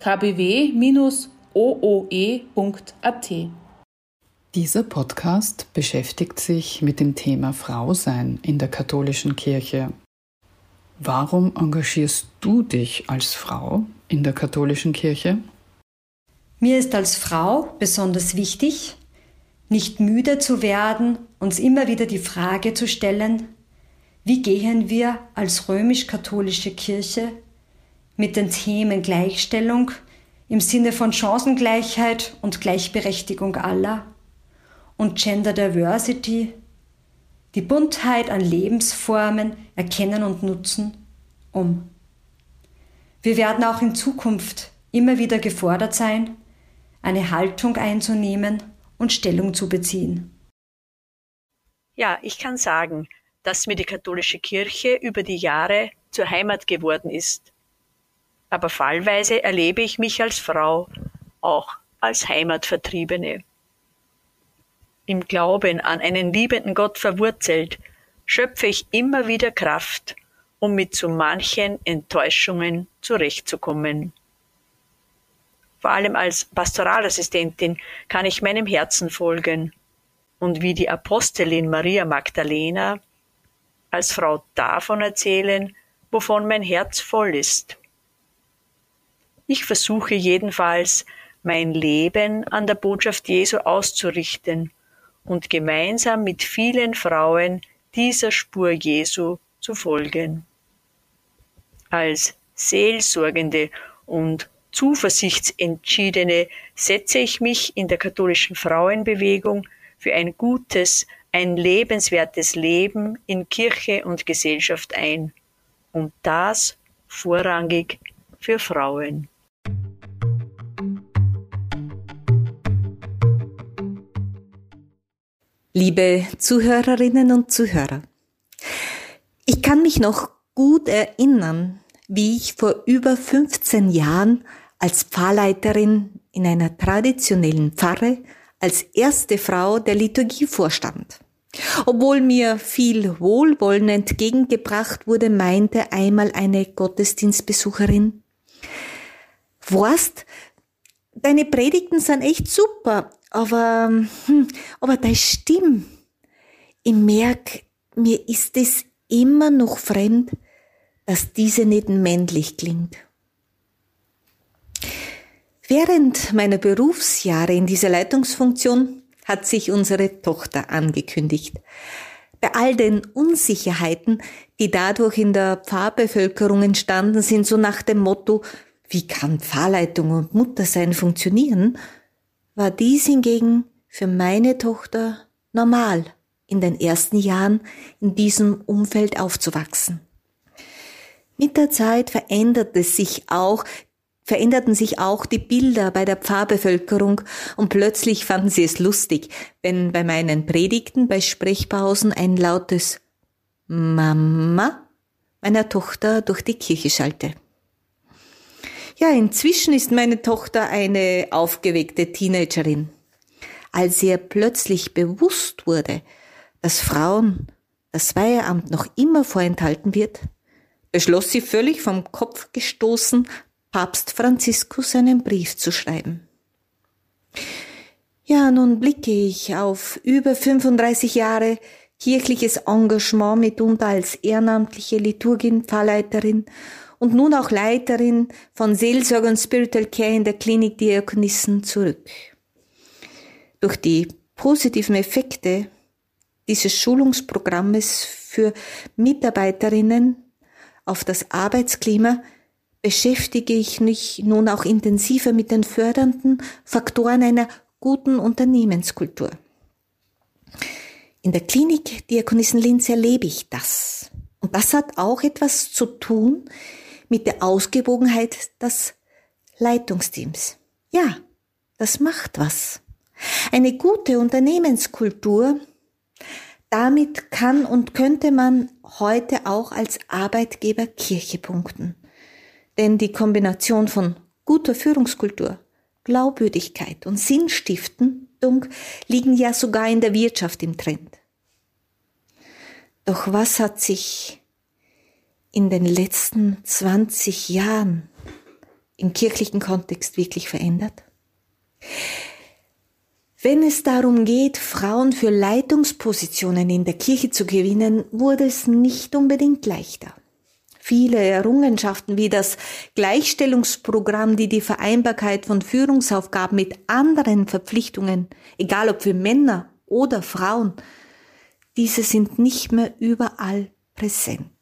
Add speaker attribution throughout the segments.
Speaker 1: kbw-ooe.at.
Speaker 2: Dieser Podcast beschäftigt sich mit dem Thema Frausein in der katholischen Kirche. Warum engagierst du dich als Frau in der katholischen Kirche?
Speaker 3: Mir ist als Frau besonders wichtig, nicht müde zu werden, uns immer wieder die Frage zu stellen, wie gehen wir als römisch-katholische Kirche mit den Themen Gleichstellung im Sinne von Chancengleichheit und Gleichberechtigung aller und Gender Diversity, die Buntheit an Lebensformen erkennen und nutzen, um. Wir werden auch in Zukunft immer wieder gefordert sein, eine Haltung einzunehmen und Stellung zu beziehen.
Speaker 4: Ja, ich kann sagen, dass mir die katholische Kirche über die Jahre zur Heimat geworden ist aber fallweise erlebe ich mich als Frau auch als Heimatvertriebene. Im Glauben an einen liebenden Gott verwurzelt, schöpfe ich immer wieder Kraft, um mit so manchen Enttäuschungen zurechtzukommen. Vor allem als Pastoralassistentin kann ich meinem Herzen folgen und wie die Apostelin Maria Magdalena als Frau davon erzählen, wovon mein Herz voll ist. Ich versuche jedenfalls, mein Leben an der Botschaft Jesu auszurichten und gemeinsam mit vielen Frauen dieser Spur Jesu zu folgen. Als Seelsorgende und Zuversichtsentschiedene setze ich mich in der katholischen Frauenbewegung für ein gutes, ein lebenswertes Leben in Kirche und Gesellschaft ein. Und das vorrangig für Frauen.
Speaker 5: Liebe Zuhörerinnen und Zuhörer, ich kann mich noch gut erinnern, wie ich vor über 15 Jahren als Pfarrleiterin in einer traditionellen Pfarre als erste Frau der Liturgie vorstand. Obwohl mir viel Wohlwollen entgegengebracht wurde, meinte einmal eine Gottesdienstbesucherin, Wurst, deine Predigten sind echt super, aber, hm, aber deine Stimme, ich merke, mir ist es immer noch fremd, dass diese nicht männlich klingt. Während meiner Berufsjahre in dieser Leitungsfunktion hat sich unsere Tochter angekündigt. Bei all den Unsicherheiten, die dadurch in der Pfarrbevölkerung entstanden sind, so nach dem Motto, wie kann Pfarrleitung und Muttersein funktionieren, war dies hingegen für meine Tochter normal, in den ersten Jahren in diesem Umfeld aufzuwachsen. Mit der Zeit veränderte sich auch, veränderten sich auch die Bilder bei der Pfarrbevölkerung und plötzlich fanden sie es lustig, wenn bei meinen Predigten bei Sprechpausen ein lautes Mama meiner Tochter durch die Kirche schallte. Ja, inzwischen ist meine Tochter eine aufgeweckte Teenagerin. Als ihr plötzlich bewusst wurde, dass Frauen das Weiheamt noch immer vorenthalten wird, beschloss sie völlig vom Kopf gestoßen, Papst Franziskus einen Brief zu schreiben. Ja, nun blicke ich auf über 35 Jahre kirchliches Engagement mitunter als ehrenamtliche Liturgin, Pfarrleiterin und nun auch Leiterin von Seelsorge und Spiritual Care in der Klinik Diakonissen zurück. Durch die positiven Effekte dieses Schulungsprogrammes für Mitarbeiterinnen auf das Arbeitsklima beschäftige ich mich nun auch intensiver mit den fördernden Faktoren einer guten Unternehmenskultur. In der Klinik Diakonissen Linz erlebe ich das. Und das hat auch etwas zu tun mit der Ausgewogenheit des Leitungsteams. Ja, das macht was. Eine gute Unternehmenskultur, damit kann und könnte man heute auch als Arbeitgeber Kirche punkten. Denn die Kombination von guter Führungskultur, Glaubwürdigkeit und Sinnstiftung liegen ja sogar in der Wirtschaft im Trend. Doch was hat sich in den letzten 20 Jahren im kirchlichen Kontext wirklich verändert? Wenn es darum geht, Frauen für Leitungspositionen in der Kirche zu gewinnen, wurde es nicht unbedingt leichter. Viele Errungenschaften wie das Gleichstellungsprogramm, die die Vereinbarkeit von Führungsaufgaben mit anderen Verpflichtungen, egal ob für Männer oder Frauen, diese sind nicht mehr überall präsent.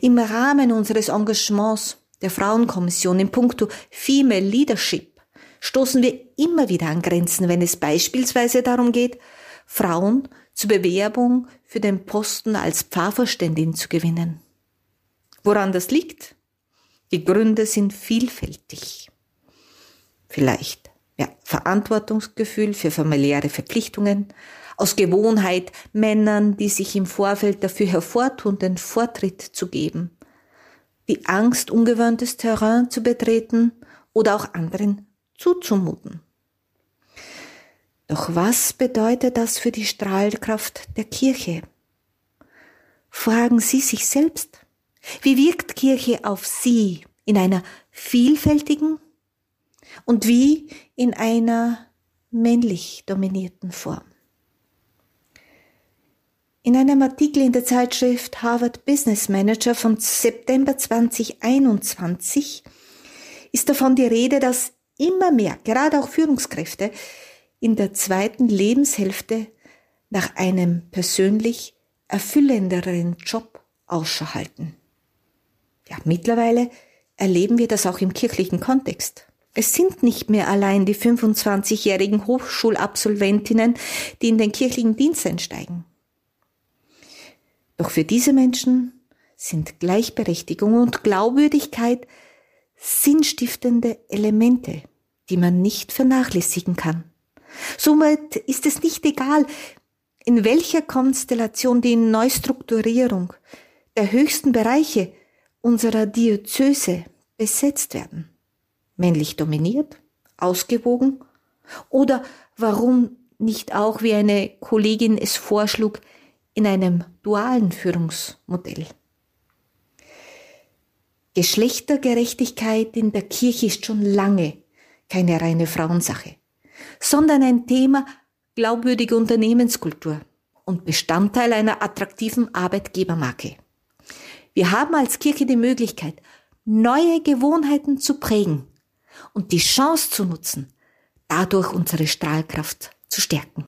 Speaker 5: Im Rahmen unseres Engagements der Frauenkommission in puncto Female Leadership stoßen wir immer wieder an Grenzen, wenn es beispielsweise darum geht, Frauen zur Bewerbung für den Posten als Pfarrverständin zu gewinnen. Woran das liegt? Die Gründe sind vielfältig. Vielleicht ja, Verantwortungsgefühl für familiäre Verpflichtungen, aus Gewohnheit Männern, die sich im Vorfeld dafür hervortun, den Vortritt zu geben, die Angst, ungewöhntes Terrain zu betreten oder auch anderen zuzumuten. Doch was bedeutet das für die Strahlkraft der Kirche? Fragen Sie sich selbst, wie wirkt Kirche auf Sie in einer vielfältigen und wie in einer männlich dominierten Form? In einem Artikel in der Zeitschrift Harvard Business Manager von September 2021 ist davon die Rede, dass immer mehr, gerade auch Führungskräfte, in der zweiten Lebenshälfte nach einem persönlich erfüllenderen Job Ausschau halten. Ja, mittlerweile erleben wir das auch im kirchlichen Kontext. Es sind nicht mehr allein die 25-jährigen Hochschulabsolventinnen, die in den kirchlichen Dienst einsteigen. Doch für diese Menschen sind Gleichberechtigung und Glaubwürdigkeit sinnstiftende Elemente, die man nicht vernachlässigen kann. Somit ist es nicht egal, in welcher Konstellation die Neustrukturierung der höchsten Bereiche unserer Diözese besetzt werden. Männlich dominiert, ausgewogen oder warum nicht auch, wie eine Kollegin es vorschlug, in einem dualen Führungsmodell. Geschlechtergerechtigkeit in der Kirche ist schon lange keine reine Frauensache, sondern ein Thema glaubwürdige Unternehmenskultur und Bestandteil einer attraktiven Arbeitgebermarke. Wir haben als Kirche die Möglichkeit, neue Gewohnheiten zu prägen und die Chance zu nutzen, dadurch unsere Strahlkraft zu stärken.